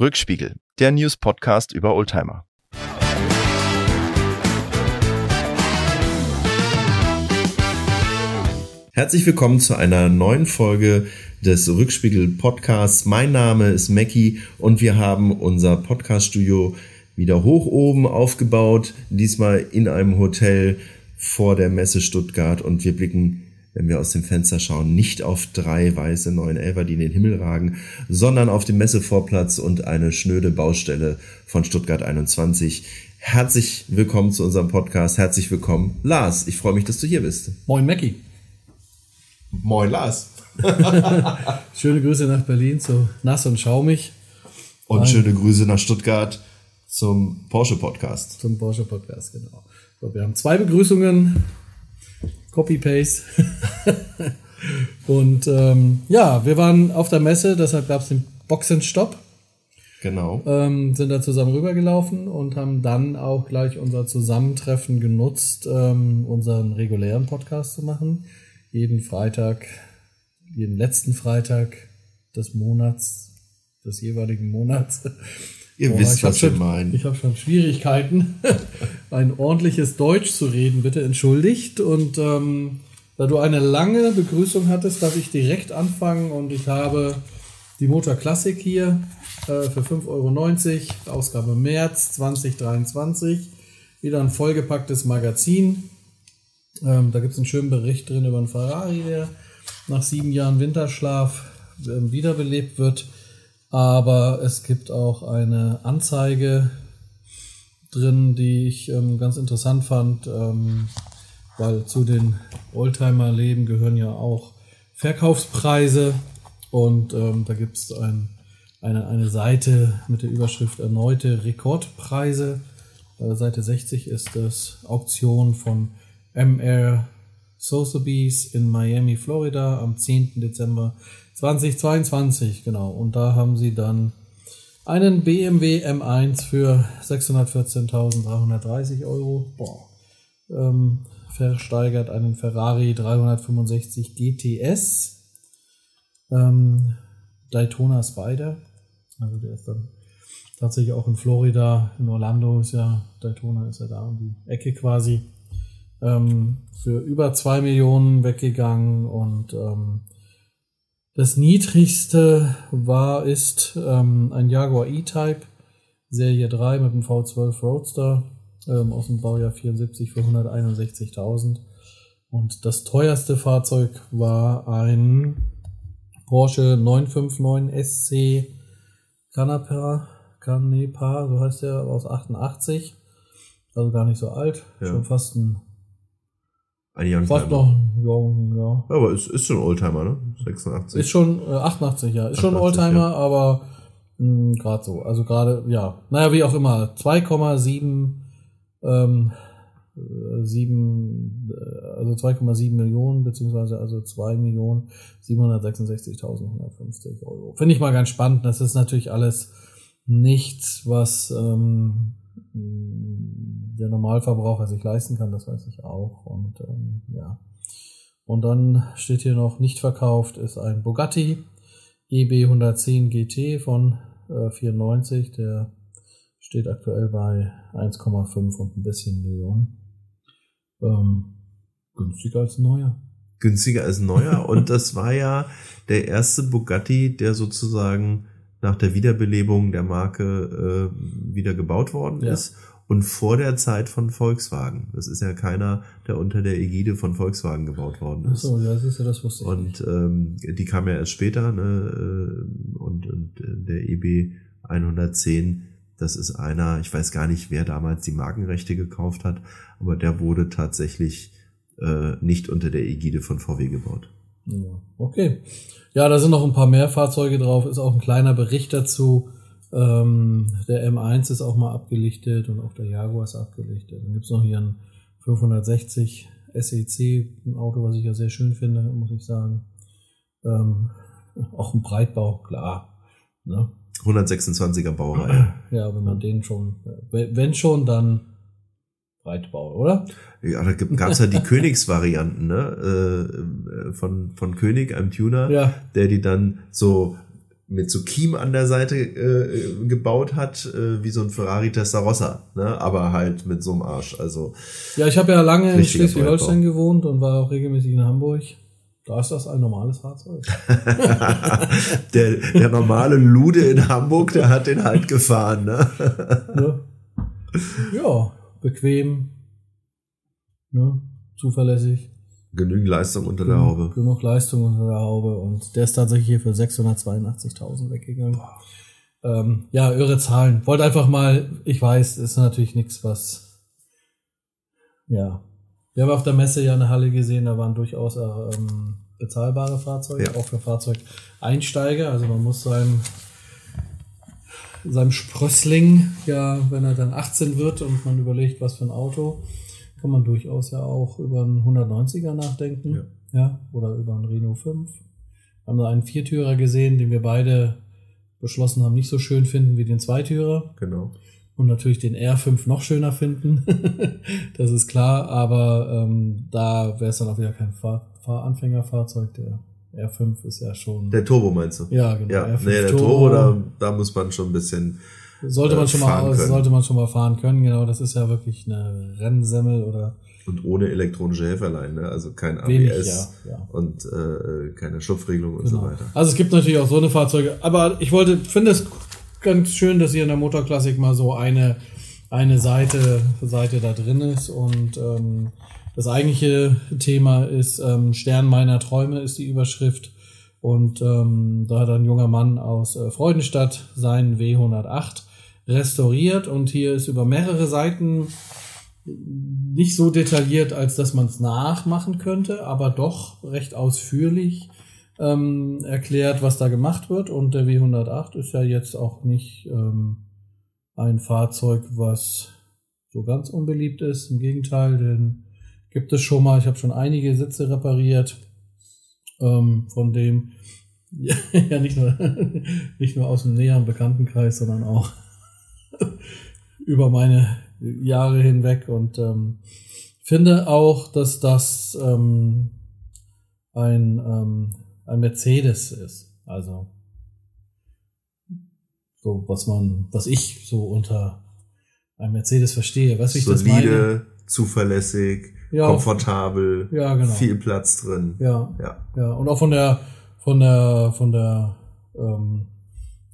Rückspiegel, der News-Podcast über Oldtimer. Herzlich willkommen zu einer neuen Folge des Rückspiegel Podcasts. Mein Name ist Mackie und wir haben unser Podcaststudio wieder hoch oben aufgebaut, diesmal in einem Hotel vor der Messe Stuttgart und wir blicken wenn wir aus dem Fenster schauen, nicht auf drei weiße 911er, die in den Himmel ragen, sondern auf den Messevorplatz und eine schnöde Baustelle von Stuttgart 21. Herzlich willkommen zu unserem Podcast. Herzlich willkommen, Lars. Ich freue mich, dass du hier bist. Moin, Mackie. Moin, Lars. schöne Grüße nach Berlin zu Nass und Schaumig. Und Nein. schöne Grüße nach Stuttgart zum Porsche Podcast. Zum Porsche Podcast, genau. So, wir haben zwei Begrüßungen Copy-Paste. und ähm, ja, wir waren auf der Messe, deshalb gab es den Boxenstopp. Genau. Ähm, sind da zusammen rübergelaufen und haben dann auch gleich unser Zusammentreffen genutzt, ähm, unseren regulären Podcast zu machen. Jeden Freitag, jeden letzten Freitag des Monats, des jeweiligen Monats. Ihr Boah, wisst, was wir meinen. Ich habe schon Schwierigkeiten, ein ordentliches Deutsch zu reden, bitte entschuldigt. Und ähm, da du eine lange Begrüßung hattest, darf ich direkt anfangen und ich habe die Motor Classic hier äh, für 5,90 Euro, Ausgabe März 2023. Wieder ein vollgepacktes Magazin. Ähm, da gibt es einen schönen Bericht drin über einen Ferrari, der nach sieben Jahren Winterschlaf äh, wiederbelebt wird. Aber es gibt auch eine Anzeige drin, die ich ähm, ganz interessant fand, ähm, weil zu den Oldtimer-Leben gehören ja auch Verkaufspreise und ähm, da gibt es ein, eine, eine Seite mit der Überschrift erneute Rekordpreise. Äh, Seite 60 ist das Auktion von MR Sotheby's in Miami, Florida am 10. Dezember 2022, genau. Und da haben sie dann einen BMW M1 für 614.330 Euro. Boah. Ähm, versteigert einen Ferrari 365 GTS. Ähm, Daytona Spider. Also der ist dann tatsächlich auch in Florida, in Orlando ist ja, Daytona ist ja da um die Ecke quasi. Ähm, für über zwei Millionen weggegangen und ähm, das niedrigste war, ist ähm, ein Jaguar E-Type Serie 3 mit einem V12 Roadster ähm, aus dem Baujahr 74 für 161.000. Und das teuerste Fahrzeug war ein Porsche 959 SC Canepa, Canepa, so heißt der, aus 88. Also gar nicht so alt, ja. schon fast ein ein Youngtimer. Fast noch jung, ja. Aber es ist schon Oldtimer, ne? 86. Ist schon äh, 88, ja. Ist 88, schon Oldtimer, ja. aber gerade so. Also gerade, ja. Naja, wie auch immer. 2,7 ähm, 7, äh, also 2,7 Millionen, beziehungsweise also 2 Millionen 766.150 Euro. Finde ich mal ganz spannend. Das ist natürlich alles nichts, was ähm, der Normalverbraucher sich leisten kann, das weiß ich auch. Und ähm, ja. Und dann steht hier noch nicht verkauft, ist ein Bugatti EB 110 GT von äh, 94. Der steht aktuell bei 1,5 und ein bisschen Millionen. Ähm, günstiger als neuer. Günstiger als neuer. und das war ja der erste Bugatti, der sozusagen nach der Wiederbelebung der Marke äh, wieder gebaut worden ja. ist und vor der Zeit von Volkswagen. Das ist ja keiner, der unter der Ägide von Volkswagen gebaut worden ist. Ach so, ja, das ist ja das wusste ich. Und ähm, die kam ja erst später, ne? Äh, und, und der EB 110, das ist einer, ich weiß gar nicht, wer damals die Markenrechte gekauft hat, aber der wurde tatsächlich äh, nicht unter der Ägide von VW gebaut. Ja, okay. Ja, da sind noch ein paar mehr Fahrzeuge drauf, ist auch ein kleiner Bericht dazu. Ähm, der M1 ist auch mal abgelichtet und auch der Jaguar ist abgelichtet. Dann gibt's noch hier ein 560 SEC, ein Auto, was ich ja sehr schön finde, muss ich sagen. Ähm, auch ein Breitbau, klar. Ne? 126er Baureihe. Ja, wenn man den schon, wenn schon, dann Breitbau, oder? Ja, da gab es ja die Königsvarianten, ne? Äh, von, von König, einem Tuner, ja. der die dann so mit so Kiem an der Seite äh, gebaut hat, äh, wie so ein Ferrari Testarossa, ne? aber halt mit so einem Arsch. Also Ja, ich habe ja lange in Schleswig-Holstein gewohnt und war auch regelmäßig in Hamburg. Da ist das ein normales Fahrzeug. der, der normale Lude in Hamburg, der hat den halt gefahren. Ne? ne? Ja, bequem, ne? zuverlässig. Genügend Leistung unter der Haube. Genug Leistung unter der Haube und der ist tatsächlich hier für 682.000 weggegangen. Ähm, ja, irre Zahlen. Wollte einfach mal, ich weiß, ist natürlich nichts, was, ja. Wir haben auf der Messe ja eine Halle gesehen, da waren durchaus ähm, bezahlbare Fahrzeuge, Ja. auch für Fahrzeugeinsteiger. Also man muss seinem, seinem Sprössling, ja, wenn er dann 18 wird und man überlegt, was für ein Auto, kann man durchaus ja auch über einen 190er nachdenken. Ja. Ja, oder über einen Renault 5. Wir haben da einen Viertürer gesehen, den wir beide beschlossen haben, nicht so schön finden wie den Zweitürer Genau. und natürlich den R5 noch schöner finden. das ist klar, aber ähm, da wäre es dann auch wieder kein Fahr Fahranfängerfahrzeug. Der R5 ist ja schon. Der Turbo meinst du? ja, genau. Ja, R5 nee, der Turbo, da, da muss man schon ein bisschen. sollte man äh, schon mal fahren können. sollte man schon mal fahren können. Genau, das ist ja wirklich eine Rennsemmel oder Und ohne elektronische Helferlein, ne? Also kein wenig, ABS ja, ja. und äh, keine Schupfregelung und Genau. so weiter. Also es gibt natürlich auch so eine Fahrzeuge, aber ich wollte, finde es ganz schön, dass hier in der Motorklassik mal so eine, eine Seite, Seite da drin ist und ähm, das eigentliche Thema ist ähm, Stern meiner Träume ist die Überschrift und ähm, da hat ein junger Mann aus äh, Freudenstadt seinen W108 restauriert und hier ist über mehrere Seiten nicht so detailliert, als dass man es nachmachen könnte, aber doch recht ausführlich ähm, erklärt, was da gemacht wird. Und der W108 ist ja jetzt auch nicht ähm, ein Fahrzeug, was so ganz unbeliebt ist. Im Gegenteil, den gibt es schon mal. Ich habe schon einige Sitze repariert, ähm, von dem ja nicht nur nicht nur aus dem näheren Bekanntenkreis, sondern auch über meine Jahre hinweg und ähm, finde auch, dass das ähm, ein, ähm, ein Mercedes ist. Also so was man, was ich so unter einem Mercedes verstehe. Wie ich das meine? Solide, zuverlässig, Ja. komfortabel, Ja, genau. viel Platz drin. Ja, Ja. ja. Und auch von der, von der, von der ähm,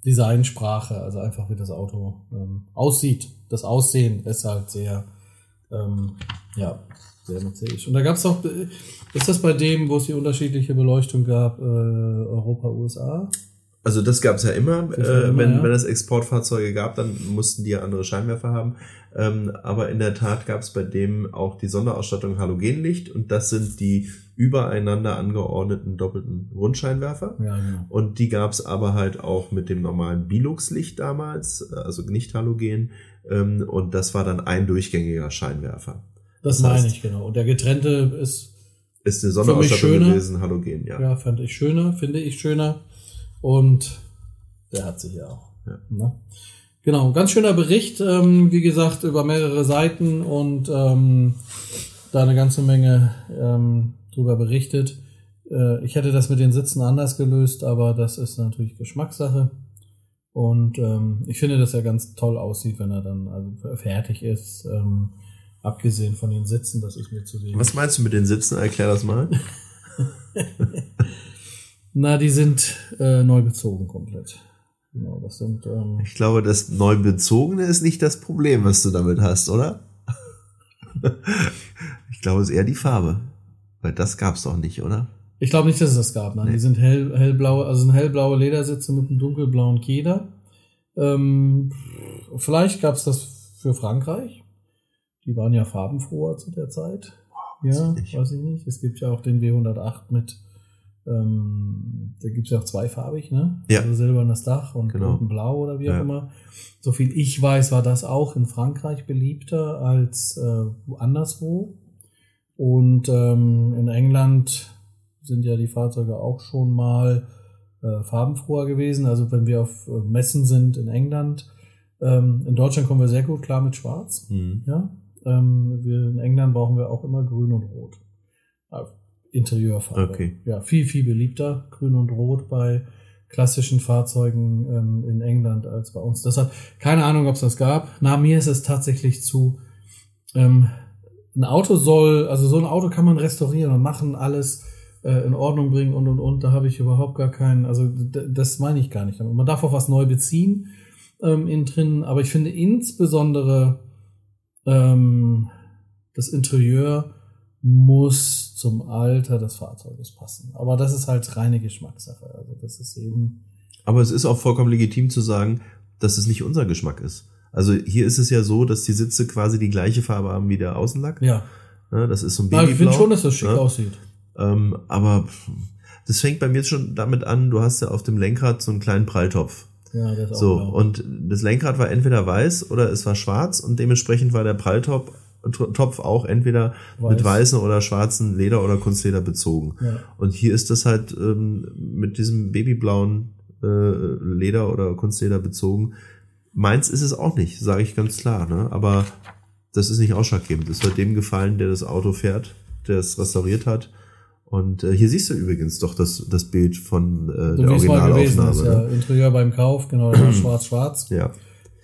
Designsprache, also einfach wie das Auto ähm, aussieht. Das Aussehen ist halt sehr, ähm, ja, sehr Mercedes. Und da gab es auch, äh, ist das bei dem, wo es die unterschiedliche Beleuchtung gab, äh, Europa, USA? Also das gab's ja immer. Das Äh, immer, wenn, ja. wenn es Exportfahrzeuge gab, dann mussten die ja andere Scheinwerfer haben. Ähm, aber in der Tat gab's bei dem auch die Sonderausstattung Halogenlicht und das sind die übereinander angeordneten doppelten Rundscheinwerfer. Ja, genau. Und die gab's aber halt auch mit dem normalen Bilux-Licht damals, also nicht Halogen. Ähm, und das war dann ein durchgängiger Scheinwerfer. Das, Das heißt- meine ich, genau. Und der getrennte ist, Ist eine Sonderausstattung gewesen, Halogen, ja. ja, fand ich schöner, finde ich schöner. Und der hat sich ja auch. Ja. Ne? Genau, ganz schöner Bericht, ähm, wie gesagt, über mehrere Seiten und ähm, da eine ganze Menge ähm, drüber berichtet. Äh, ich hätte das mit den Sitzen anders gelöst, aber das ist natürlich Geschmackssache. Und ähm, ich finde, dass er ganz toll aussieht, wenn er dann also fertig ist. Ähm, abgesehen von den Sitzen, das ist mir zu sehen. Was meinst du mit den Sitzen? Erklär das mal. Na, die sind äh, neu bezogen komplett. Genau, das sind ähm, Ich glaube, das neu bezogene ist nicht das Problem, was du damit hast, oder? ich glaube, es ist eher die Farbe. Weil das gab's doch nicht, oder? Ich glaube nicht, dass es das gab. Nein, Nee. die sind hell, hellblaue, also sind hellblaue Ledersitze mit einem dunkelblauen Keder. Ähm, vielleicht gab es das für Frankreich. Die waren ja farbenfroher zu der Zeit. ja, ich weiß ich nicht. Es gibt ja auch den W108 mit, ähm, da gibt es ja auch zweifarbig, ne? Ja. Also silbernes Dach und Genau. und Blau oder wie auch Ja. immer. So viel ich weiß, war das auch in Frankreich beliebter als äh, anderswo. Und ähm, in England sind ja die Fahrzeuge auch schon mal äh, farbenfroher gewesen. Also wenn wir auf äh, Messen sind in England, ähm, in Deutschland kommen wir sehr gut klar mit Schwarz. Hm. Ja, ähm, wir in England brauchen wir auch immer Grün und Rot. Äh, Interieurfarbe. Okay. Ja, viel viel beliebter Grün und Rot bei klassischen Fahrzeugen ähm, in England als bei uns. Deshalb keine Ahnung, ob es das gab. Na, mir ist es tatsächlich zu. Ähm, ein Auto soll, also so ein Auto kann man restaurieren und machen, alles äh, in Ordnung bringen und und und. Da habe ich überhaupt gar keinen, also das meine ich gar nicht. Man darf auch was neu beziehen ähm, innen drin, aber ich finde insbesondere ähm, das Interieur muss zum Alter des Fahrzeuges passen. Aber das ist halt reine Geschmackssache. Also das ist eben. Aber es ist auch vollkommen legitim zu sagen, dass es nicht unser Geschmack ist. Also hier ist es ja so, dass die Sitze quasi die gleiche Farbe haben wie der Außenlack. Ja. ja das ist so ein Babyblau. ich finde schon, dass das schick ja. aussieht. Ähm, aber das fängt bei mir schon damit an, du hast ja auf dem Lenkrad so einen kleinen Pralltopf. Ja, das auch So, und das Lenkrad war entweder weiß oder es war schwarz und dementsprechend war der Pralltopf Topf auch entweder Weiß. mit weißem oder schwarzen Leder oder Kunstleder bezogen. Ja. Und hier ist das halt ähm, mit diesem babyblauen äh, Leder oder Kunstleder bezogen. Meins ist es auch nicht, sage ich ganz klar. Ne? Aber das ist nicht ausschlaggebend. Es wird dem gefallen, der das Auto fährt, der es restauriert hat. Und äh, hier siehst du übrigens doch das, das Bild von äh, so der mal gewesen ist, Originalaufnahme. ja. Interieur beim Kauf, genau, schwarz-schwarz. ne? Ja.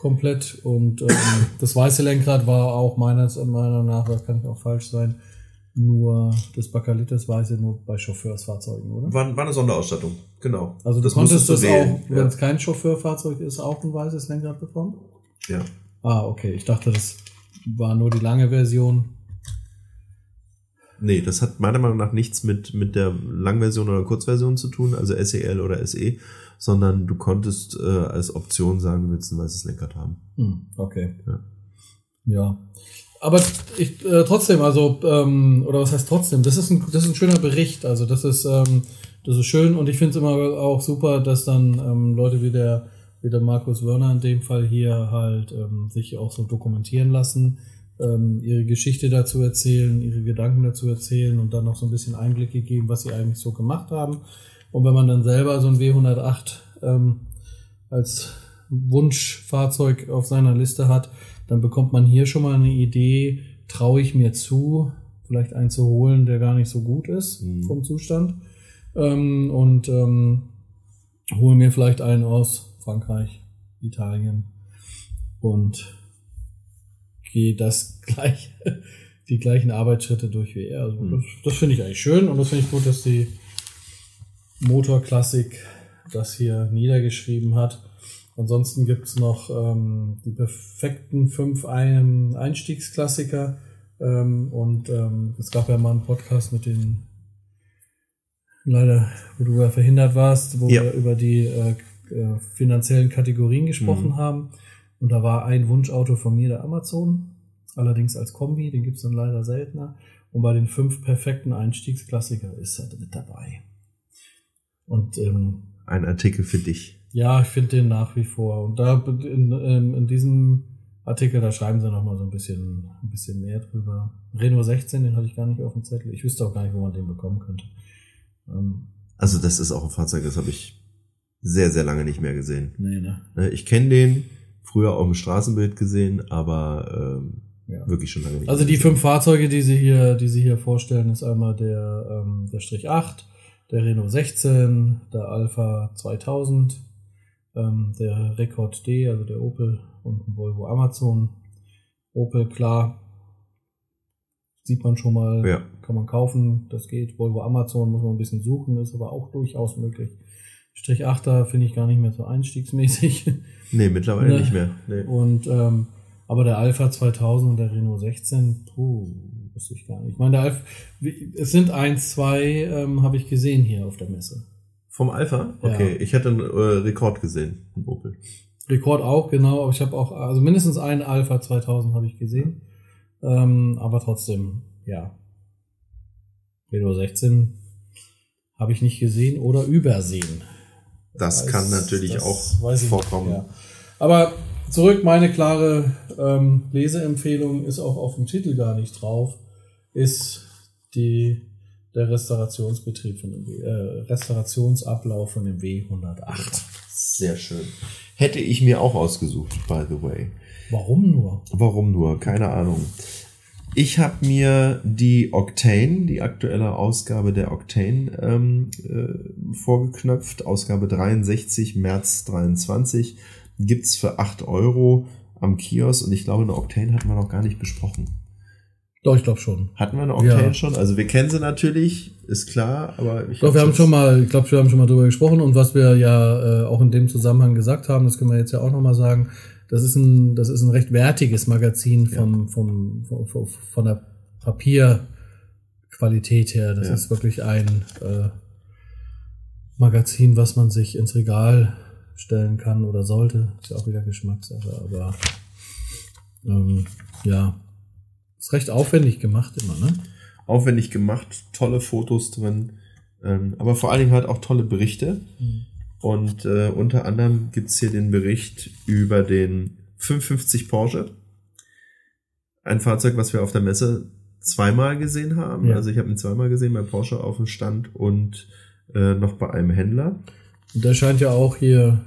Komplett und ähm, das weiße Lenkrad war auch meines Meinung nach, das kann ich auch falsch sein, nur das das weiße nur bei Chauffeursfahrzeugen, oder? War, war eine Sonderausstattung, genau. Also du das konntest musstest das du wählen. auch, wenn es kein Chauffeurfahrzeug ist, auch ein weißes Lenkrad bekommen? Ja. ja. Ah, okay. Ich dachte, das war nur die lange Version. Nee, das hat meiner Meinung nach nichts mit, mit der Langversion oder Kurzversion zu tun, also SEL oder SE, sondern du konntest äh, als Option sagen, du willst ein weißes Lenkrad haben. Hm, okay. Ja. Ja. Aber ich äh, trotzdem, also, ähm, oder was heißt trotzdem, das ist ein, das ist ein schöner Bericht. Also das ist, ähm, das ist schön und ich finde es immer auch super, dass dann ähm, Leute wie der, wie der Markus Wörner in dem Fall hier halt ähm, sich auch so dokumentieren lassen, ähm, ihre Geschichte dazu erzählen, ihre Gedanken dazu erzählen und dann noch so ein bisschen Einblicke geben, was sie eigentlich so gemacht haben. Und wenn man dann selber so ein W108 ähm, als Wunschfahrzeug auf seiner Liste hat, dann bekommt man hier schon mal eine Idee, traue ich mir zu, vielleicht einen zu holen, der gar nicht so gut ist Mhm. vom Zustand. Ähm, und ähm, hole mir vielleicht einen aus Frankreich, Italien und gehe das gleich, die gleichen Arbeitsschritte durch wie er. Also Mhm. das, das finde ich eigentlich schön und das finde ich gut, dass die Motorklassik das hier niedergeschrieben hat. Ansonsten gibt's noch ähm, die perfekten fünf Ein Einstiegsklassiker. Ähm, und ähm, es gab ja mal einen Podcast mit den, leider, wo du ja verhindert warst, wo Ja. wir über die äh, äh, finanziellen Kategorien gesprochen Mhm. haben. Und da war ein Wunschauto von mir der Amazon, allerdings als Kombi, den gibt's dann leider seltener. Und bei den fünf perfekten Einstiegsklassiker ist er mit dabei. Und ähm, Ein Artikel für dich. ja, ich finde den nach wie vor. Und da in, ähm, in diesem Artikel, da schreiben sie noch mal so ein bisschen, ein bisschen mehr drüber. Renault 16, den hatte ich gar nicht auf dem Zettel. Ich wüsste auch gar nicht, wo man den bekommen könnte. Ähm, Also das ist auch ein Fahrzeug, das habe ich sehr, sehr lange nicht mehr gesehen. nee, ne? Ne, Ich kenne den, früher auch im Straßenbild gesehen, aber ähm, Ja. wirklich schon lange nicht Also die fünf Fahrzeuge, die sie hier, die sie hier vorstellen, ist einmal der, ähm, der Strich 8, der Renault 16, der Alpha 2000, ähm, der Rekord D, also der Opel und ein Volvo Amazon. Opel, klar, sieht man schon mal, Ja. kann man kaufen, das geht. Volvo Amazon muss man ein bisschen suchen, ist aber auch durchaus möglich. Strich 8er finde ich gar nicht mehr so einstiegsmäßig. Nee, mittlerweile Ne. nicht mehr. Nee. Und ähm, aber der Alpha 2000 und der Renault 16, puh, wusste ich gar nicht. Ich meine, wie- es sind eins, zwei, ähm, habe ich gesehen hier auf der Messe. Vom Alpha? Ja. Okay, ich hatte einen äh, Rekord gesehen, einen Opel. Rekord auch, genau. Aber ich habe auch, also mindestens einen Alpha 2000 habe ich gesehen. Ähm, aber trotzdem, ja. Renault 16 habe ich nicht gesehen oder übersehen. Das Weiß- kann natürlich das auch vorkommen. Nicht, ja. Aber zurück, meine klare ähm, Leseempfehlung ist auch auf dem Titel gar nicht drauf, ist die, der Restaurationsbetrieb von dem äh, Restaurationsablauf von dem W108. Sehr schön. Hätte ich mir auch ausgesucht, by the way. Warum nur? Warum nur? Keine Ahnung. Ich habe mir die Octane, die aktuelle Ausgabe der Octane, ähm, äh, vorgeknöpft. Ausgabe 63, März 23. Gibt's für 8 Euro am Kiosk und ich glaube, eine Octane hatten wir noch gar nicht besprochen. Doch, ich glaube schon. Hatten wir eine Octane Ja. schon? Also wir kennen sie natürlich, ist klar, aber ich Doch, wir haben schon mal, ich glaube, wir haben schon mal drüber gesprochen und was wir ja äh, auch in dem Zusammenhang gesagt haben, das können wir jetzt ja auch nochmal sagen, das ist ein, das ist ein recht wertiges Magazin vom, vom, vom, vom, von der Papierqualität her. Das Ja. ist wirklich ein äh, Magazin, was man sich ins Regal stellen kann oder sollte. Ist ja auch wieder Geschmackssache, aber ähm, ja, ist recht aufwendig gemacht immer, ne? aufwendig gemacht, tolle Fotos drin, ähm, aber vor allen Dingen halt auch tolle Berichte. Und äh, unter anderem gibt's hier den Bericht über den 550 Porsche. Ein Fahrzeug, was wir auf der Messe zweimal gesehen haben. Ja. Also ich habe ihn zweimal gesehen bei Porsche auf dem Stand und äh, noch bei einem Händler. Und der scheint ja auch hier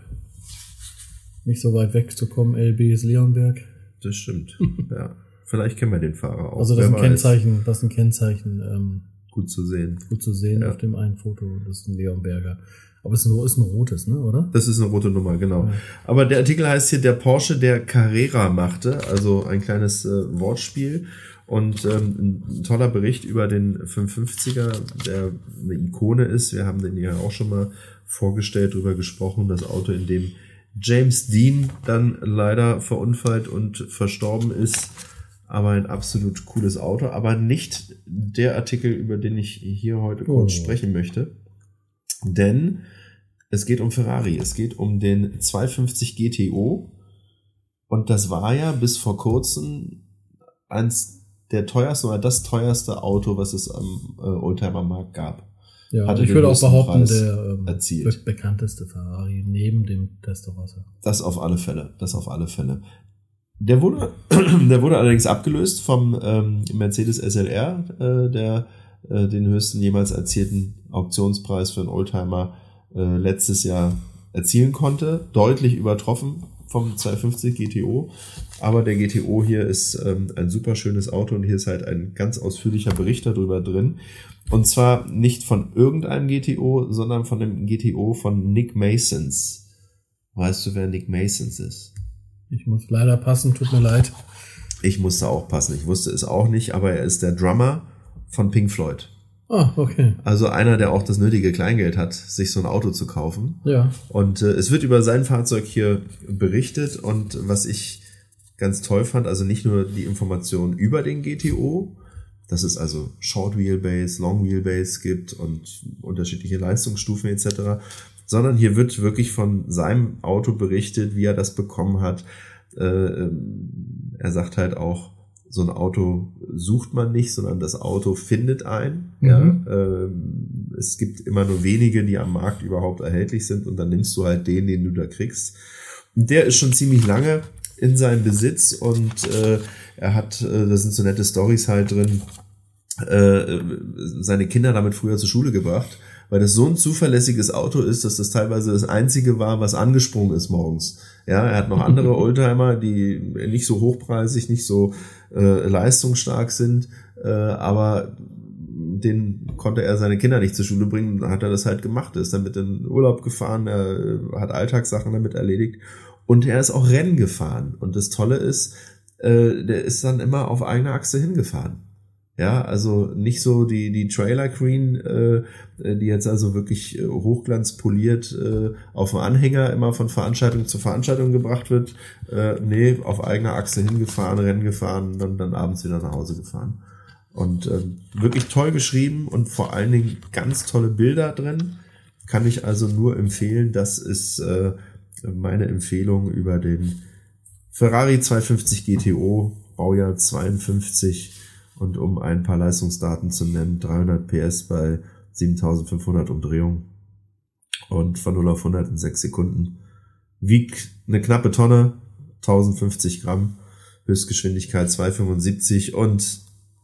nicht so weit weg zu kommen. LB ist Leonberg. Das stimmt. ja. Vielleicht kennen wir den Fahrer auch. Also das ist ein weiß. Kennzeichen, das ist ein Kennzeichen ähm, Gut zu sehen. gut zu sehen Ja. auf dem einen Foto. Das ist ein Leonberger. Aber es ist ein, ist ein rotes, ne, oder? Das ist eine rote Nummer, genau. Ja. Aber der Artikel heißt hier, der Porsche, der Carrera machte, also ein kleines äh, Wortspiel und ähm, ein toller Bericht über den 550er, der eine Ikone ist. Wir haben den ja auch schon mal vorgestellt, drüber gesprochen, das Auto, in dem James Dean dann leider verunfallt und verstorben ist. Aber ein absolut cooles Auto, aber nicht der Artikel, über den ich hier heute kurz Oh. sprechen möchte. Denn es geht um Ferrari. Es geht um den 250 GTO. Und das war ja bis vor kurzem eins der teuersten oder das teuerste Auto, was es am äh, Oldtimer-Markt gab. Ja, Hatte ich würde auch behaupten, Preis der ähm, erzielt. bekannteste Ferrari neben dem Testarossa. Das auf alle Fälle. Das auf alle Fälle. Der wurde, der wurde allerdings abgelöst vom ähm, Mercedes SLR, äh, der äh, den höchsten jemals erzielten Auktionspreis für einen Oldtimer äh, letztes Jahr erzielen konnte. Deutlich übertroffen vom 250 GTO. Aber der GTO hier ist ähm, ein super schönes Auto und hier ist halt ein ganz ausführlicher Bericht darüber drin. Und zwar nicht von irgendeinem GTO, sondern von dem GTO von Nick Masons. Weißt du, wer Nick Masons ist? Ich muss leider passen, tut mir leid. Ich musste auch passen. Ich wusste es auch nicht, aber er ist der Drummer von Pink Floyd. Ah, okay. Also einer, der auch das nötige Kleingeld hat, sich so ein Auto zu kaufen. Ja. Und äh, es wird über sein Fahrzeug hier berichtet und was ich ganz toll fand, also nicht nur die Informationen über den GTO, dass es also Short Wheelbase, Long Wheelbase gibt und unterschiedliche Leistungsstufen etc., sondern hier wird wirklich von seinem Auto berichtet, wie er das bekommen hat. Äh, ähm, er sagt halt auch, so ein Auto sucht man nicht, sondern das Auto findet ein. Mhm. Ja, ähm, es gibt immer nur wenige, die am Markt überhaupt erhältlich sind und dann nimmst du halt den, den du da kriegst. Und der ist schon ziemlich lange in seinem Besitz und äh, er hat, äh, da sind so nette Stories halt drin, äh, seine Kinder damit früher zur Schule gebracht, weil das so ein zuverlässiges Auto ist, dass das teilweise das einzige war, was angesprungen ist morgens. Ja, er hat noch andere Oldtimer, die nicht so hochpreisig, nicht so äh, leistungsstark sind, äh, aber den konnte er seine Kinder nicht zur Schule bringen, dann hat er das halt gemacht, ist damit in Urlaub gefahren, er äh, hat Alltagssachen damit erledigt und er ist auch Rennen gefahren. Und das Tolle ist, äh, der ist dann immer auf eigener Achse hingefahren. Ja, also nicht so die, die Trailer Queen, äh, die jetzt also wirklich äh, hochglanzpoliert äh, auf dem Anhänger immer von Veranstaltung zu Veranstaltung gebracht wird. Äh, nee, auf eigener Achse hingefahren, Rennen gefahren, dann, dann abends wieder nach Hause gefahren. Und äh, wirklich toll geschrieben und vor allen Dingen ganz tolle Bilder drin. Kann ich also nur empfehlen. Das ist äh, meine Empfehlung über den Ferrari 250 GTO, Baujahr 52 und um ein paar Leistungsdaten zu nennen, 300 PS bei 7500 Umdrehungen und von 0 auf 100 in 6 Sekunden. Wiegt eine knappe Tonne, 1050 Gramm, Höchstgeschwindigkeit 275 und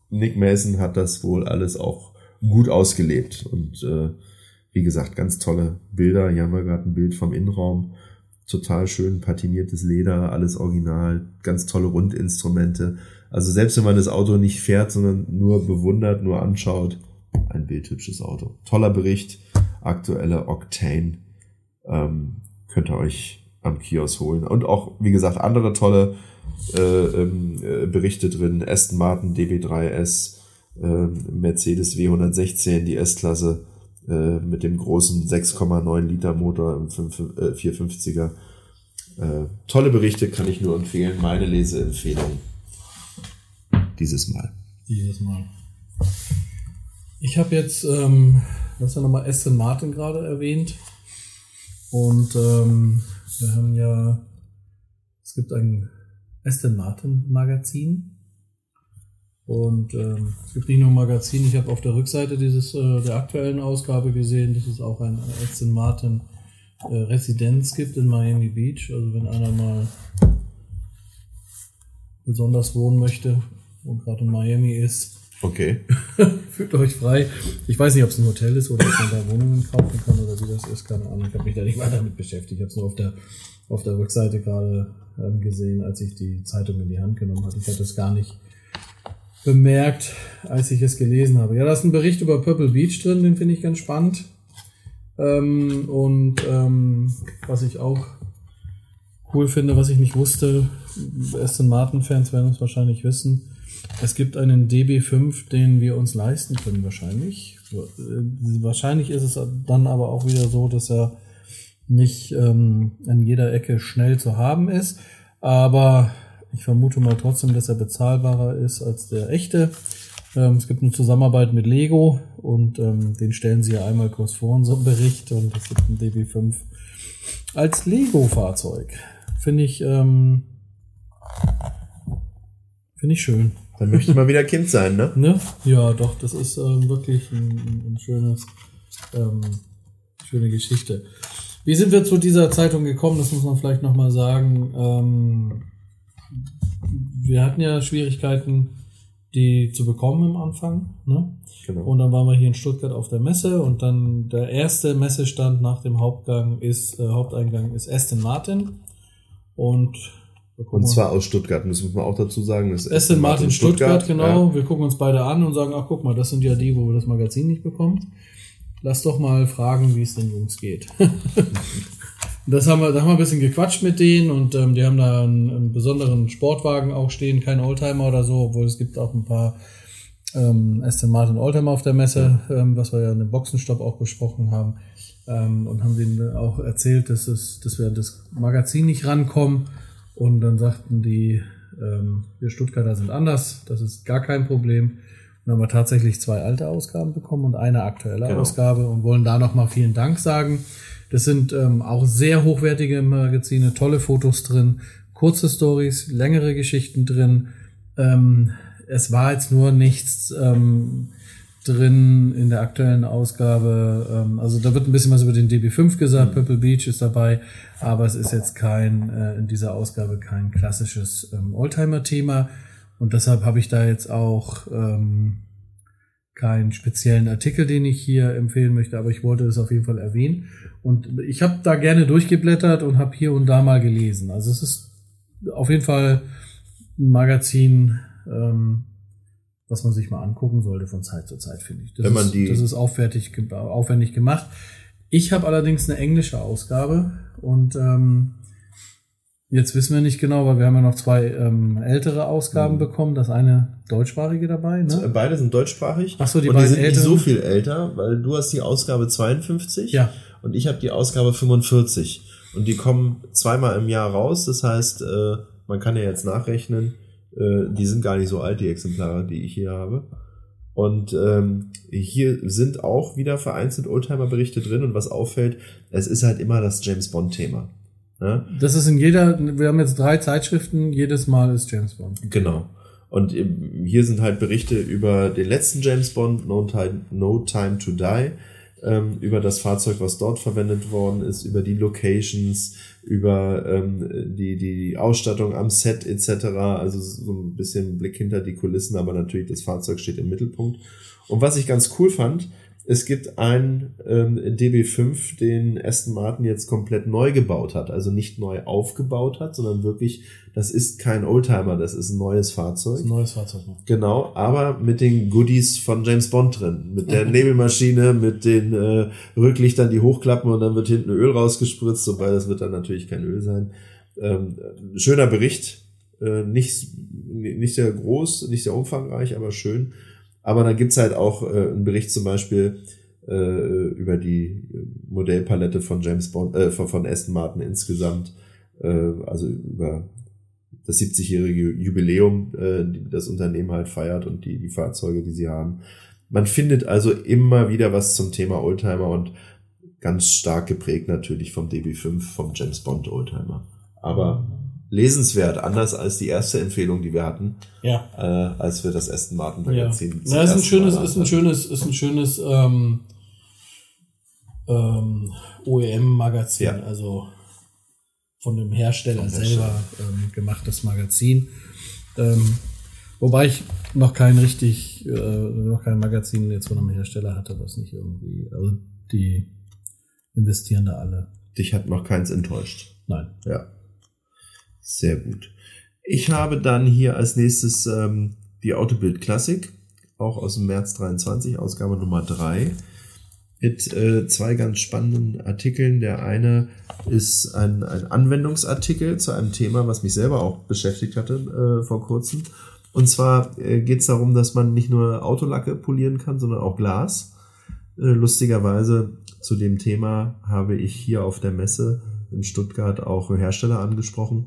Nick Mason hat das wohl alles auch gut ausgelebt und äh, wie gesagt, ganz tolle Bilder. Hier haben wir gerade ein Bild vom Innenraum total schön patiniertes Leder, alles original, ganz tolle Rundinstrumente. Also selbst wenn man das Auto nicht fährt, sondern nur bewundert, nur anschaut, ein bildhübsches Auto. Toller Bericht, aktuelle Octane. Ähm, könnt ihr euch am Kiosk holen. Und auch, wie gesagt, andere tolle äh, ähm, äh, Berichte drin. Aston Martin DB3S, äh, Mercedes W116, die S-Klasse äh, mit dem großen 6,9 Liter Motor im 5, äh, 450er. Äh, tolle Berichte kann ich nur empfehlen. Meine Leseempfehlung dieses Mal. Dieses Mal. Ich habe jetzt, ähm, du hast ja nochmal Aston Martin gerade erwähnt. Und ähm, wir haben ja, es gibt ein Aston Martin Magazin. Und ähm, es gibt nicht nur ein Magazin, ich habe auf der Rückseite dieses äh, der aktuellen Ausgabe gesehen, dass es auch ein Aston Martin äh, Residenz gibt in Miami Beach. Also wenn einer mal besonders wohnen möchte und gerade in Miami ist, Okay. fühlt euch frei. Ich weiß nicht, ob es ein Hotel ist oder ob man da Wohnungen kaufen kann oder wie das ist, keine Ahnung. Ich habe mich da nicht weiter damit beschäftigt. Ich habe es nur auf der auf der Rückseite gerade ähm, gesehen, als ich die Zeitung in die Hand genommen hatte. Ich hatte es gar nicht bemerkt, als ich es gelesen habe. Ja, da ist ein Bericht über Purple Beach drin, den finde ich ganz spannend. Ähm, und ähm, was ich auch cool finde, was ich nicht wusste, Aston Martin-Fans werden es wahrscheinlich wissen. Es gibt einen DB5, den wir uns leisten können, wahrscheinlich. Wahrscheinlich ist es dann aber auch wieder so, dass er nicht ähm, an jeder Ecke schnell zu haben ist. Aber ich vermute mal trotzdem, dass er bezahlbarer ist als der echte. Ähm, es gibt eine Zusammenarbeit mit Lego und ähm, den stellen sie ja einmal kurz vor in so einem Bericht und es gibt einen DB5 als Lego-Fahrzeug. Finde ich, ähm, finde ich schön. Dann möchte ich mal wieder Kind sein, ne? Ne? Ja, doch, das ist ähm, wirklich ein, ein, schönes, ähm, schöne Geschichte. Wie sind wir zu dieser Zeitung gekommen? Das muss man vielleicht nochmal sagen. Ähm, wir hatten ja Schwierigkeiten, die zu bekommen am Anfang. Ne? Genau. Und dann waren wir hier in Stuttgart auf der Messe und dann der erste Messestand nach dem Hauptgang ist, äh, Haupteingang ist Aston Martin. Und Und zwar aus Stuttgart, das muss man auch dazu sagen. Das Aston Martin Stuttgart, genau. Ja. Wir gucken uns beide an und sagen, ach guck mal, das sind ja die, wo wir das Magazin nicht bekommen. Lass doch mal fragen, wie es den Jungs geht. Und das haben wir, da haben wir ein bisschen gequatscht mit denen und ähm, die haben da einen, einen besonderen Sportwagen auch stehen, kein Oldtimer oder so, obwohl es gibt auch ein paar ähm, Aston Martin Oldtimer auf der Messe, ähm, was wir ja in dem Boxenstopp auch besprochen haben. Ähm, und haben denen auch erzählt, dass, es, dass wir an das Magazin nicht rankommen. Und dann sagten die, ähm, wir Stuttgarter sind anders, das ist gar kein Problem. Und dann haben wir tatsächlich zwei alte Ausgaben bekommen und eine aktuelle Genau. Ausgabe und wollen da nochmal vielen Dank sagen. Das sind ähm, auch sehr hochwertige Magazine, tolle Fotos drin, kurze Stories, längere Geschichten drin. Ähm, es war jetzt nur nichts ähm, drin in der aktuellen Ausgabe. Ähm, also da wird ein bisschen was über den DB5 gesagt, Purple Beach ist dabei, aber es ist jetzt kein, äh, in dieser Ausgabe kein klassisches ähm, Oldtimer-Thema. Und deshalb habe ich da jetzt auch ähm, keinen speziellen Artikel, den ich hier empfehlen möchte, aber ich wollte es auf jeden Fall erwähnen. Und ich habe da gerne durchgeblättert und habe hier und da mal gelesen. Also es ist auf jeden Fall ein Magazin, ähm, was man sich mal angucken sollte von Zeit zu Zeit, finde ich. Das, Wenn man ist, die- das ist aufwertig, aufwendig gemacht. Ich habe allerdings eine englische Ausgabe und ähm, jetzt wissen wir nicht genau, weil wir haben ja noch zwei ähm, ältere Ausgaben Mhm. bekommen. Das eine deutschsprachige dabei, ne? Beide sind deutschsprachig. Ach so, die und die beiden sind nicht älteren. so viel älter, weil du hast die Ausgabe 52 Ja. Und ich habe die Ausgabe 45. Und die kommen zweimal im Jahr raus. Das heißt, äh, man kann ja jetzt nachrechnen, äh, die sind gar nicht so alt, die Exemplare, die ich hier habe. Und ähm, hier sind auch wieder vereinzelt Oldtimer-Berichte drin. Und was auffällt, es ist halt immer das James Bond-Thema. Ne? Das ist in jeder, wir haben jetzt drei Zeitschriften, jedes Mal ist James Bond. Genau. Und ähm, hier sind halt Berichte über den letzten James Bond, No Time, no Time to Die, ähm, über das Fahrzeug, was dort verwendet worden ist, über die Locations, über ähm, die, die Ausstattung am Set etc. Also so ein bisschen Blick hinter die Kulissen, aber natürlich das Fahrzeug steht im Mittelpunkt. Und was ich ganz cool fand, es gibt einen ähm, DB5, den Aston Martin jetzt komplett neu gebaut hat. Also nicht neu aufgebaut hat, sondern wirklich, das ist kein Oldtimer, das ist ein neues Fahrzeug. Ein neues Fahrzeug, ne? Genau, aber mit den Goodies von James Bond drin. Mit der Nebelmaschine, mit den äh, Rücklichtern, die hochklappen und dann wird hinten Öl rausgespritzt, wobei das wird dann natürlich kein Öl sein. Ähm, schöner Bericht, äh, nicht, nicht sehr groß, nicht sehr umfangreich, aber schön. Aber dann gibt's halt auch äh, einen Bericht zum Beispiel äh, über die Modellpalette von James Bond, äh, von, von Aston Martin insgesamt, äh, also über das 70-jährige Jubiläum, äh, das Unternehmen halt feiert und die, die Fahrzeuge, die sie haben. Man findet also immer wieder was zum Thema Oldtimer und ganz stark geprägt natürlich vom DB5, vom James Bond Oldtimer. Aber lesenswert, anders als die erste Empfehlung, die wir hatten, Ja. äh, als wir das Aston Martin Ja, Magazin. ja ist ein schönes, ist ein schönes, ist ein schönes ähm, ähm, OEM-Magazin, Ja. also von dem Hersteller Vom selber ähm, gemachtes Magazin. Ähm, wobei ich noch kein richtig, äh, noch kein Magazin jetzt von einem Hersteller hatte, was nicht irgendwie, also die investieren da alle. Dich hat noch keins enttäuscht. Nein. Ja. Sehr gut. Ich habe dann hier als nächstes ähm, die Autobild Classic, auch aus dem März 23, Ausgabe Nummer 3, mit äh, zwei ganz spannenden Artikeln. Der eine ist ein, ein Anwendungsartikel zu einem Thema, was mich selber auch beschäftigt hatte äh, vor kurzem. Und zwar äh, geht es darum, dass man nicht nur Autolacke polieren kann, sondern auch Glas. Äh, lustigerweise zu dem Thema habe ich hier auf der Messe in Stuttgart auch Hersteller angesprochen,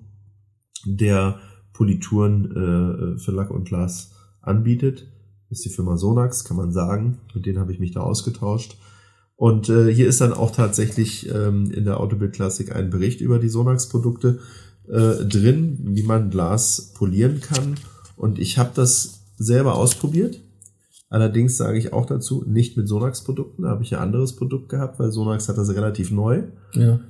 der Polituren äh, für Lack und Glas anbietet. Das ist die Firma Sonax, kann man sagen. Mit denen habe ich mich da ausgetauscht. Und äh, hier ist dann auch tatsächlich ähm, in der Autobild Classic ein Bericht über die Sonax-Produkte äh, drin, wie man Glas polieren kann. Und ich habe das selber ausprobiert. Allerdings sage ich auch dazu, nicht mit Sonax-Produkten. Da habe ich ein anderes Produkt gehabt, weil Sonax hat das relativ neu. Ja.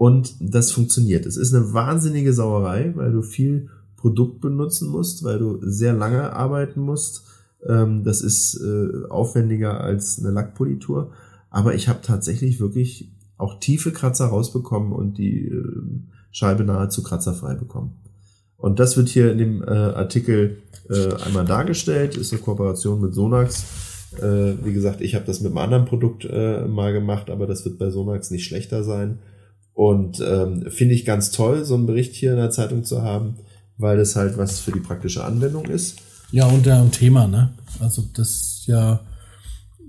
Und das funktioniert. Es ist eine wahnsinnige Sauerei, weil du viel Produkt benutzen musst, weil du sehr lange arbeiten musst. Ähm, das ist äh, aufwendiger als eine Lackpolitur. Aber ich habe tatsächlich wirklich auch tiefe Kratzer rausbekommen und die äh, Scheibe nahezu kratzerfrei bekommen. Und das wird hier in dem äh, Artikel einmal dargestellt. Ist eine Kooperation mit Sonax. Wie gesagt, ich habe das mit einem anderen Produkt mal gemacht, aber das wird bei Sonax nicht schlechter sein. Und ähm, finde ich ganz toll, so einen Bericht hier in der Zeitung zu haben, weil das halt was für die praktische Anwendung ist. Ja, und der Thema, ne? Also das ja,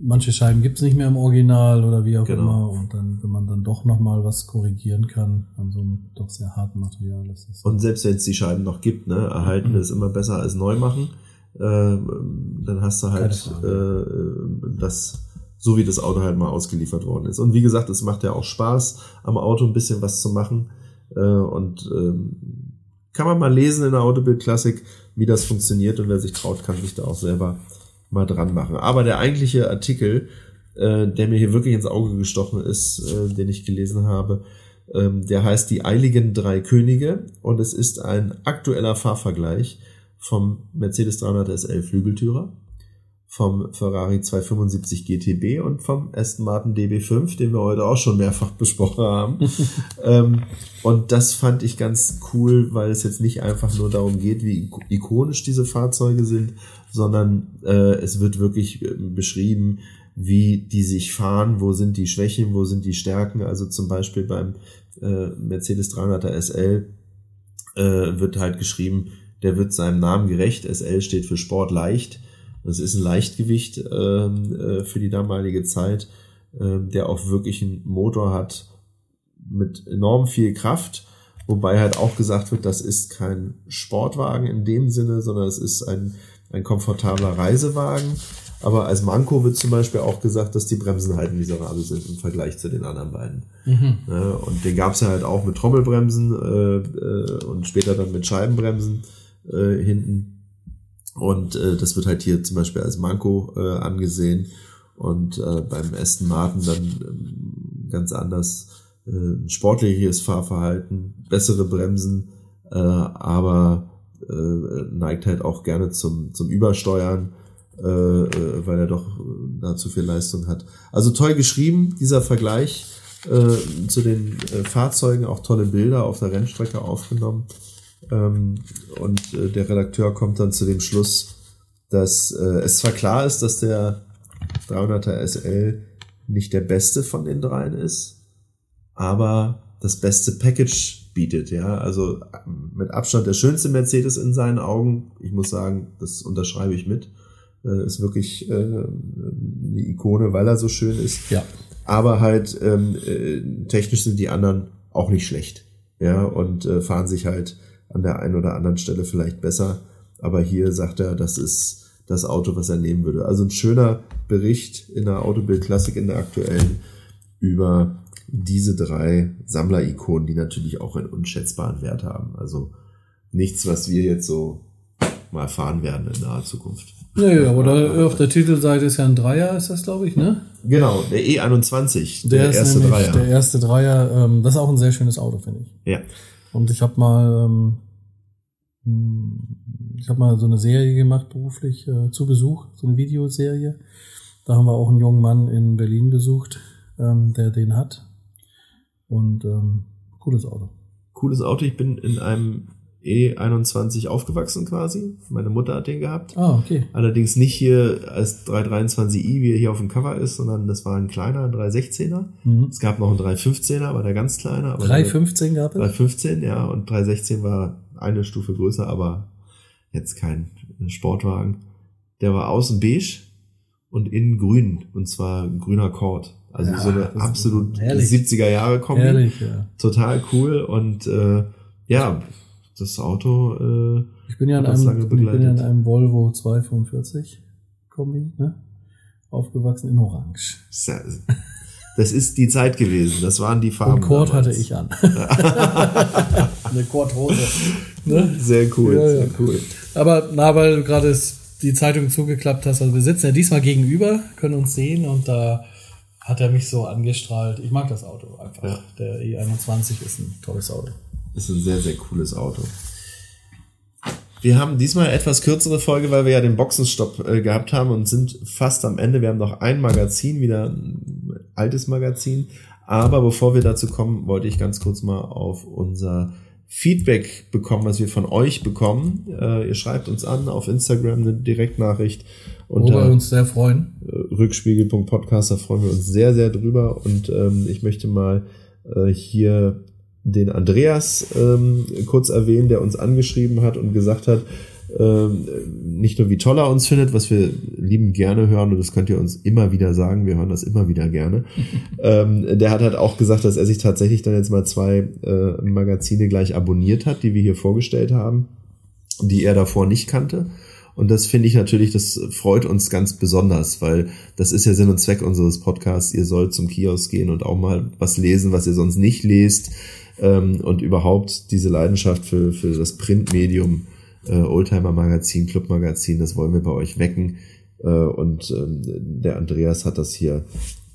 manche Scheiben gibt's nicht mehr im Original oder wie auch Genau. immer. Und dann, wenn man dann doch nochmal was korrigieren kann an so einem doch sehr harten Material, das ist. Und selbst wenn es die Scheiben noch gibt, ne, erhalten ist immer besser als neu machen. Äh, dann hast du halt äh, das, so wie das Auto halt mal ausgeliefert worden ist. Und wie gesagt, es macht ja auch Spaß, am Auto ein bisschen was zu machen. Äh, und ähm, kann man mal lesen in der Autobild Classic, wie das funktioniert. Und wer sich traut, kann sich da auch selber mal dran machen. Aber der eigentliche Artikel, äh, der mir hier wirklich ins Auge gestochen ist, äh, den ich gelesen habe, ähm, der heißt Die Eiligen Drei Könige und es ist ein aktueller Fahrvergleich vom Mercedes 300 SL Flügeltürer, vom Ferrari 275 GTB und vom Aston Martin DB5, den wir heute auch schon mehrfach besprochen haben. ähm, und das fand ich ganz cool, weil es jetzt nicht einfach nur darum geht, wie ikonisch diese Fahrzeuge sind, sondern äh, es wird wirklich äh, beschrieben, wie die sich fahren, wo sind die Schwächen, wo sind die Stärken. Also zum Beispiel beim äh, Mercedes 300er SL äh, wird halt geschrieben, der wird seinem Namen gerecht. SL steht für Sport leicht. Das ist ein Leichtgewicht ähm, äh, für die damalige Zeit, äh, der auch wirklich einen Motor hat mit enorm viel Kraft. Wobei halt auch gesagt wird, das ist kein Sportwagen in dem Sinne, sondern es ist ein, ein komfortabler Reisewagen. Aber als Manko wird zum Beispiel auch gesagt, dass die Bremsen halt miserabel sind im Vergleich zu den anderen beiden. Mhm. Ne? Und den gab's ja halt auch mit Trommelbremsen äh, äh, und später dann mit Scheibenbremsen äh, hinten. Und äh, das wird halt hier zum Beispiel als Manko äh, angesehen. Und äh, beim Aston Martin dann ähm, ganz anders. Äh, sportliches Fahrverhalten, bessere Bremsen, äh, aber äh, neigt halt auch gerne zum, zum Übersteuern. äh, äh, weil er doch äh, da zu viel Leistung hat. Also toll geschrieben, dieser Vergleich äh, zu den äh, Fahrzeugen, auch tolle Bilder auf der Rennstrecke aufgenommen. Ähm, und äh, der Redakteur kommt dann zu dem Schluss, dass äh, es zwar klar ist, dass der 300er SL nicht der beste von den dreien ist, aber das beste Package bietet, ja. Also mit Abstand der schönste Mercedes in seinen Augen. Ich muss sagen, das unterschreibe ich mit. Äh, ist wirklich äh, eine Ikone, weil er so schön ist. Ja. Aber halt ähm, äh, technisch sind die anderen auch nicht schlecht. Ja, und äh, fahren sich halt an der einen oder anderen Stelle vielleicht besser. Aber hier sagt er, das ist das Auto, was er nehmen würde. Also ein schöner Bericht in der Autobild Klassik in der aktuellen über diese drei Sammler-Ikonen, die natürlich auch einen unschätzbaren Wert haben. Also nichts, was wir jetzt so mal fahren werden in naher Zukunft. Ja, ja, aber auf der Titelseite ist ja ein Dreier, ist das, glaube ich, ne? Genau, der E21, der, der erste Dreier. Der erste Dreier, ähm, das ist auch ein sehr schönes Auto, finde ich. Ja. Und ich habe mal, ähm, hm, ich habe mal so eine Serie gemacht beruflich äh, zu Besuch, so eine Videoserie. Da haben wir auch einen jungen Mann in Berlin besucht, ähm, der den hat. Und ähm, cooles Auto. Cooles Auto. Ich bin in einem E21 aufgewachsen quasi. Meine Mutter hat den gehabt. Ah, okay. Allerdings nicht hier als 323i, wie er hier auf dem Cover ist, sondern das war ein kleiner, ein 316er. Mhm. Es gab noch einen 315er, aber der ganz kleine. 315 gab es? 315, ja. Und 316 war eine Stufe größer, aber jetzt kein Sportwagen. Der war außen beige und innen grün. Und zwar grüner Kord. Also ja, so eine absolut 70er Jahre Kombi. Herrlich, ja. Total cool. Und äh, ja, das Auto äh, ich bin ja in einem, Ich bin ja in einem Volvo 245 Kombi, ne? Aufgewachsen in Orange. Das ist die Zeit gewesen. Das waren die Farben. Und Kord hatte ich an. Eine Kordhose. Ne? Sehr cool, ja, sehr cool. Aber na, weil du gerade die Zeitung zugeklappt hast, also wir sitzen ja diesmal gegenüber, können uns sehen und da hat er mich so angestrahlt. Ich mag das Auto einfach. Ja. Der E21 ist ein tolles Auto. Ist ein sehr, sehr cooles Auto. Wir haben diesmal etwas kürzere Folge, weil wir ja den Boxenstopp äh, gehabt haben und sind fast am Ende. Wir haben noch ein Magazin, wieder ein altes Magazin. Aber bevor wir dazu kommen, wollte ich ganz kurz mal auf unser Feedback bekommen, was wir von euch bekommen. Äh, ihr schreibt uns an auf Instagram eine Direktnachricht. Wo wir uns sehr freuen. Äh, Rückspiegel.podcast, da freuen wir uns sehr, sehr drüber. Und ähm, ich möchte mal äh, hier den Andreas ähm, kurz erwähnen, der uns angeschrieben hat und gesagt hat, ähm, nicht nur wie toll er uns findet, was wir lieben gerne hören, und das könnt ihr uns immer wieder sagen, wir hören das immer wieder gerne. ähm, der hat halt auch gesagt, dass er sich tatsächlich dann jetzt mal zwei äh, Magazine gleich abonniert hat, die wir hier vorgestellt haben, die er davor nicht kannte. Und das finde ich natürlich, das freut uns ganz besonders, weil das ist ja Sinn und Zweck unseres Podcasts. Ihr sollt zum Kiosk gehen und auch mal was lesen, was ihr sonst nicht lest ähm, und überhaupt diese Leidenschaft für, für das Printmedium, äh, Oldtimer Magazin, Club Magazin, das wollen wir bei euch wecken. Äh, und ähm, der Andreas hat das hier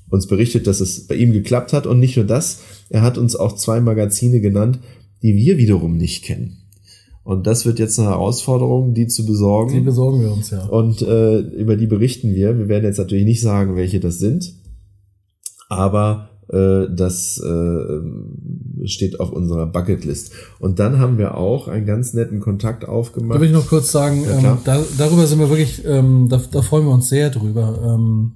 uns berichtet, dass es bei ihm geklappt hat. Und nicht nur das, er hat uns auch zwei Magazine genannt, die wir wiederum nicht kennen. Und das wird jetzt eine Herausforderung, die zu besorgen. Die besorgen wir uns, ja. Und äh, über die berichten wir. Wir werden jetzt natürlich nicht sagen, welche das sind. Aber das äh, steht auf unserer Bucketlist. Und dann haben wir auch einen ganz netten Kontakt aufgemacht. Da will ich noch kurz sagen, ja, ähm, da, darüber sind wir wirklich, ähm, da, da freuen wir uns sehr drüber, ähm,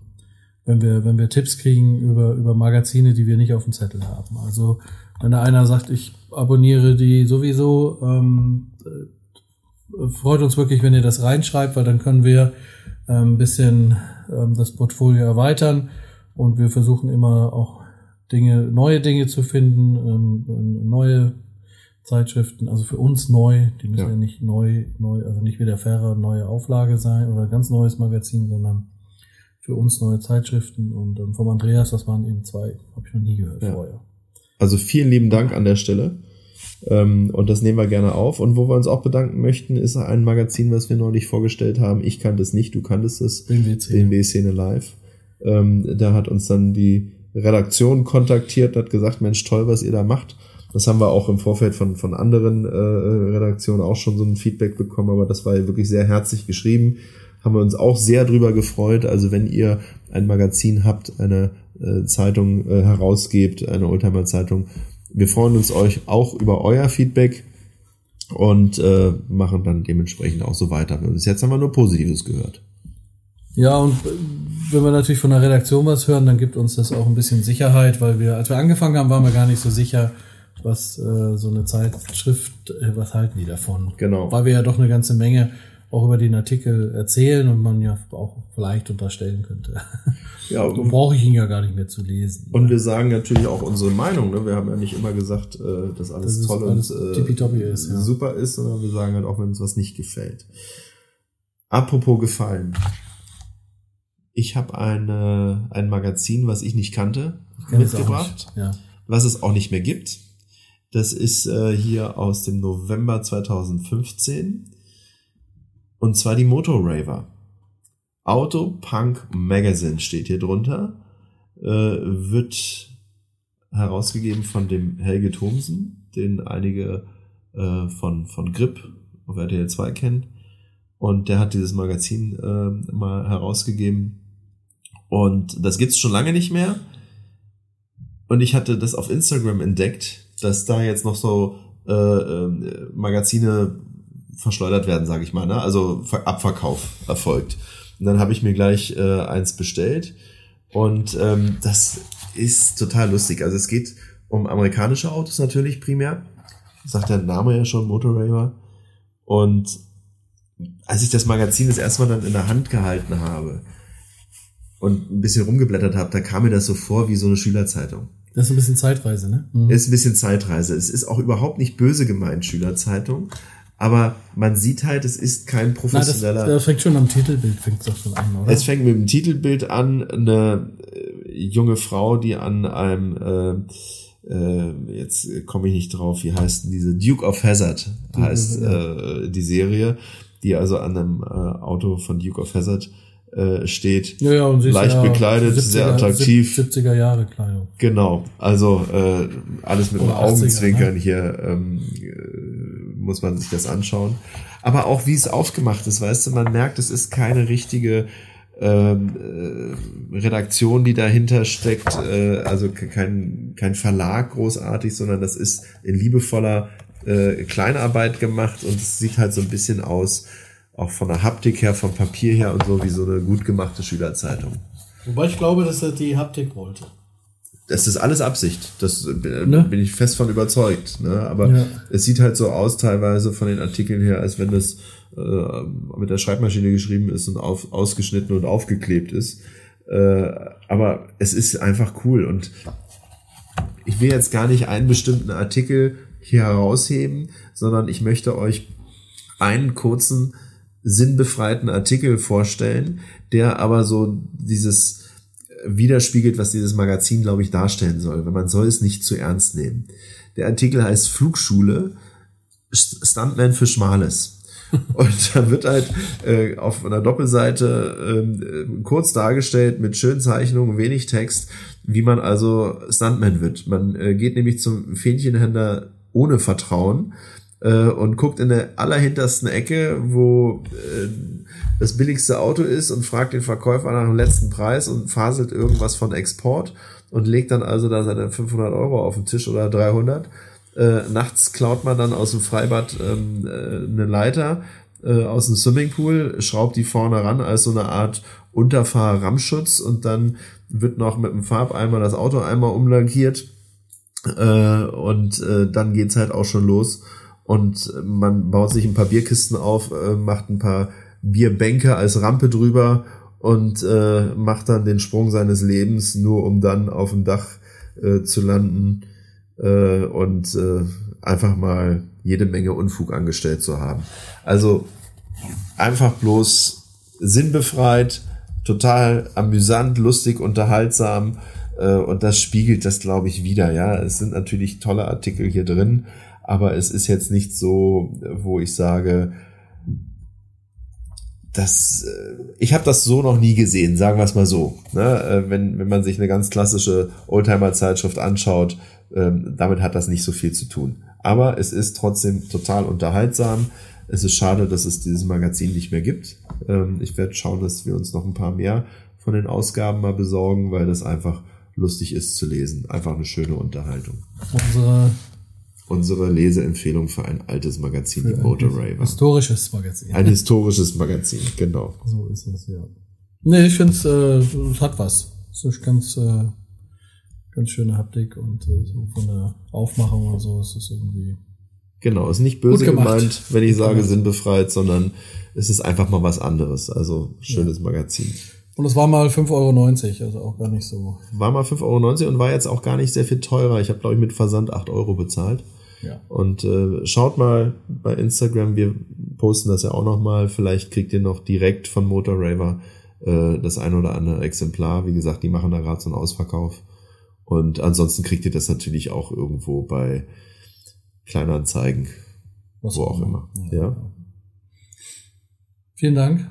wenn wir, wenn wir Tipps kriegen über, über Magazine, die wir nicht auf dem Zettel haben. Also wenn da einer sagt, ich abonniere die sowieso, ähm, äh, freut uns wirklich, wenn ihr das reinschreibt, weil dann können wir äh, ein bisschen ähm, das Portfolio erweitern und wir versuchen immer auch Dinge, neue Dinge zu finden, ähm, neue Zeitschriften, also für uns neu, die müssen ja. ja, nicht neu, neu, also nicht wie der Ferrer neue Auflage sein oder ganz neues Magazin, sondern für uns neue Zeitschriften und ähm, vom Andreas, das waren eben zwei, habe ich noch nie gehört ja. vorher. Also vielen lieben Dank an der Stelle. Ähm, und das nehmen wir gerne auf. Und wo wir uns auch bedanken möchten, ist ein Magazin, was wir neulich vorgestellt haben. Ich kannte es nicht, du kanntest es. BMW-Szene Live. Ähm, da hat uns dann die Redaktion kontaktiert hat gesagt, Mensch, toll, was ihr da macht. Das haben wir auch im Vorfeld von, von anderen äh, Redaktionen auch schon so ein Feedback bekommen, aber das war wirklich sehr herzlich geschrieben. haben wir uns auch sehr drüber gefreut. Also wenn ihr ein Magazin habt, eine äh, Zeitung äh, herausgebt, eine Oldtimer Zeitung, wir freuen uns euch auch über euer Feedback und äh, machen dann dementsprechend auch so weiter. Bis jetzt haben wir nur Positives gehört. Ja, und wenn wir natürlich von der Redaktion was hören, dann gibt uns das auch ein bisschen Sicherheit, weil wir, als wir angefangen haben, waren wir gar nicht so sicher, was äh, so eine Zeitschrift, äh, was halten die davon? Genau. Weil wir ja doch eine ganze Menge auch über den Artikel erzählen und man ja auch vielleicht unterstellen könnte. Ja, so brauche ich ihn ja gar nicht mehr zu lesen. Und wir sagen natürlich auch unsere Meinung. Ne? Wir haben ja nicht immer gesagt, äh, dass alles das toll alles und äh, ist, ja. super ist, sondern wir sagen halt auch, wenn uns was nicht gefällt. Apropos gefallen. Ich habe eine, ein Magazin, was ich nicht kannte, ich mitgebracht, ja. was es auch nicht mehr gibt. Das ist äh, hier aus dem November 2015. Und zwar die Motorraver. Auto Punk Magazine steht hier drunter. Äh, wird herausgegeben von dem Helge Thomsen, den einige äh, von, von Grip auf RTL 2 kennen. Und der hat dieses Magazin äh, mal herausgegeben. Und das gibt's schon lange nicht mehr. Und ich hatte das auf Instagram entdeckt, dass da jetzt noch so äh, äh, Magazine verschleudert werden, sage ich mal. Ne? Also Abverkauf erfolgt. Und dann habe ich mir gleich äh, eins bestellt. Und ähm, das ist total lustig. Also es geht um amerikanische Autos natürlich primär. Sagt der Name ja schon, Motorraver. Und als ich das Magazin das erstmal dann in der Hand gehalten habe und ein bisschen rumgeblättert habe, da kam mir das so vor wie so eine Schülerzeitung. Das ist ein bisschen Zeitreise, ne? Mhm. Ist ein bisschen Zeitreise. Es ist auch überhaupt nicht böse gemeint, Schülerzeitung. Aber man sieht halt, es ist kein professioneller. Na, das, das fängt schon am Titelbild, fängt doch schon an, oder? Es fängt mit dem Titelbild an, eine äh, junge Frau, die an einem äh, äh, jetzt komme ich nicht drauf, wie heißt denn diese Duke of Hazard heißt äh, die Serie, die also an einem äh, Auto von Duke of Hazard äh, steht. Ja, ja, und sie leicht ja bekleidet, 70er, sehr attraktiv. 70er Jahre Kleidung. Genau, also äh, alles mit dem Augenzwinkern ne? hier ähm, äh, muss man sich das anschauen. Aber auch wie es aufgemacht ist, weißt du, man merkt, es ist keine richtige ähm, äh, Redaktion, die dahinter steckt, äh, also kein, kein Verlag großartig, sondern das ist in liebevoller äh, Kleinarbeit gemacht und es sieht halt so ein bisschen aus auch von der Haptik her, vom Papier her und so, wie so eine gut gemachte Schülerzeitung. Wobei ich glaube, dass er die Haptik wollte. Das ist alles Absicht. Das äh, ne? bin ich fest von überzeugt. Ne? Aber ja. es sieht halt so aus, teilweise von den Artikeln her, als wenn das äh, mit der Schreibmaschine geschrieben ist und auf, ausgeschnitten und aufgeklebt ist. Äh, aber es ist einfach cool. Und ich will jetzt gar nicht einen bestimmten Artikel hier herausheben, sondern ich möchte euch einen kurzen sinnbefreiten Artikel vorstellen, der aber so dieses widerspiegelt, was dieses Magazin, glaube ich, darstellen soll. Weil man soll es nicht zu ernst nehmen. Der Artikel heißt Flugschule, Stuntman für Schmales. Und da wird halt äh, auf einer Doppelseite ähm, kurz dargestellt mit schönen Zeichnungen, wenig Text, wie man also Stuntman wird. Man äh, geht nämlich zum Fähnchenhändler ohne Vertrauen äh, und guckt in der allerhintersten Ecke, wo äh, das billigste Auto ist und fragt den Verkäufer nach dem letzten Preis und faselt irgendwas von Export und legt dann also da seine 500 Euro auf den Tisch oder 300. Äh, nachts klaut man dann aus dem Freibad ähm, äh, eine Leiter äh, aus dem Swimmingpool, schraubt die vorne ran als so eine Art Unterfahr-Rammschutz und dann wird noch mit dem Farbeimer das Auto einmal umlackiert äh, und äh, dann geht's halt auch schon los und man baut sich ein paar Bierkisten auf, äh, macht ein paar Bierbänke als Rampe drüber und äh, macht dann den Sprung seines Lebens, nur um dann auf dem Dach äh, zu landen äh, und äh, einfach mal jede Menge Unfug angestellt zu haben. Also einfach bloß sinnbefreit, total amüsant, lustig, unterhaltsam äh, und das spiegelt das, glaube ich, wieder. Ja, es sind natürlich tolle Artikel hier drin, aber es ist jetzt nicht so, wo ich sage, das, äh, ich habe das so noch nie gesehen, sagen wir es mal so. Ne? Äh, wenn, wenn man sich eine ganz klassische Oldtimer-Zeitschrift anschaut, ähm, damit hat das nicht so viel zu tun. Aber es ist trotzdem total unterhaltsam. Es ist schade, dass es dieses Magazin nicht mehr gibt. Ähm, ich werde schauen, dass wir uns noch ein paar mehr von den Ausgaben mal besorgen, weil das einfach lustig ist zu lesen. Einfach eine schöne Unterhaltung. Unsere Unsere Leseempfehlung für ein altes Magazin, die Motor Raver. Historisches Magazin. Ein historisches Magazin, genau. So ist es, ja. Nee, ich finde es äh, es hat was. Es ist ganz, äh, ganz schöne Haptik und äh, so von der Aufmachung und so ist es irgendwie. Genau, ist nicht böse gemeint, wenn ich sage sinnbefreit, sondern es ist einfach mal was anderes. Also schönes Magazin. Und es war mal 5,90 Euro, also auch gar nicht so. War mal 5,90 Euro und war jetzt auch gar nicht sehr viel teurer. Ich habe, glaube ich, mit Versand 8 Euro bezahlt. Ja. Und äh, schaut mal bei Instagram, wir posten das ja auch noch mal. Vielleicht kriegt ihr noch direkt von Motor Raver äh, das ein oder andere Exemplar. Wie gesagt, die machen da gerade so einen Ausverkauf. Und ansonsten kriegt ihr das natürlich auch irgendwo bei Kleinanzeigen, Was wo auch immer. Ja. Ja, Vielen Dank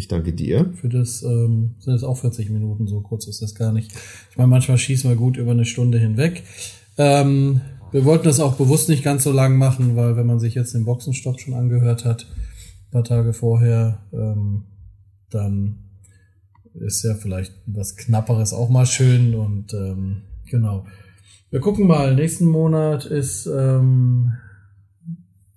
ich danke dir. für das, ähm, sind jetzt auch 40 Minuten, so kurz ist das gar nicht. Ich meine, manchmal schießen wir gut über eine Stunde hinweg. Ähm, wir wollten das auch bewusst nicht ganz so lang machen, weil wenn man sich jetzt den Boxenstopp schon angehört hat, ein paar Tage vorher, ähm, dann ist ja vielleicht was Knapperes auch mal schön und ähm, genau. Wir gucken mal, nächsten Monat ist, ähm,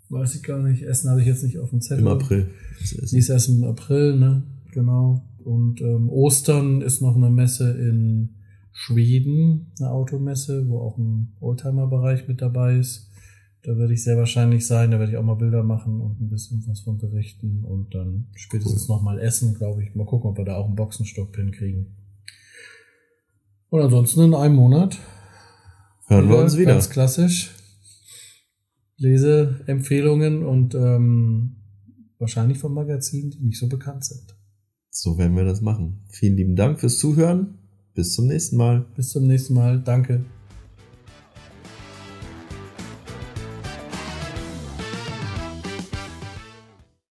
weiß ich gar nicht, Essen habe ich jetzt nicht auf dem Zettel. Im April. Sie ist erst im April, ne? Genau. Und ähm, Ostern ist noch eine Messe in Schweden, eine Automesse, wo auch ein Oldtimer-Bereich mit dabei ist. Da werde ich sehr wahrscheinlich sein, da werde ich auch mal Bilder machen und ein bisschen was von berichten und dann spätestens noch mal essen, glaube ich. Mal gucken, ob wir da auch einen Boxenstopp hinkriegen. Und ansonsten in einem Monat Hören wir uns wieder. Ganz klassisch. Leseempfehlungen und ähm, wahrscheinlich von Magazinen, die nicht so bekannt sind. So werden wir das machen. Vielen lieben Dank fürs Zuhören. Bis zum nächsten Mal. Bis zum nächsten Mal. Danke.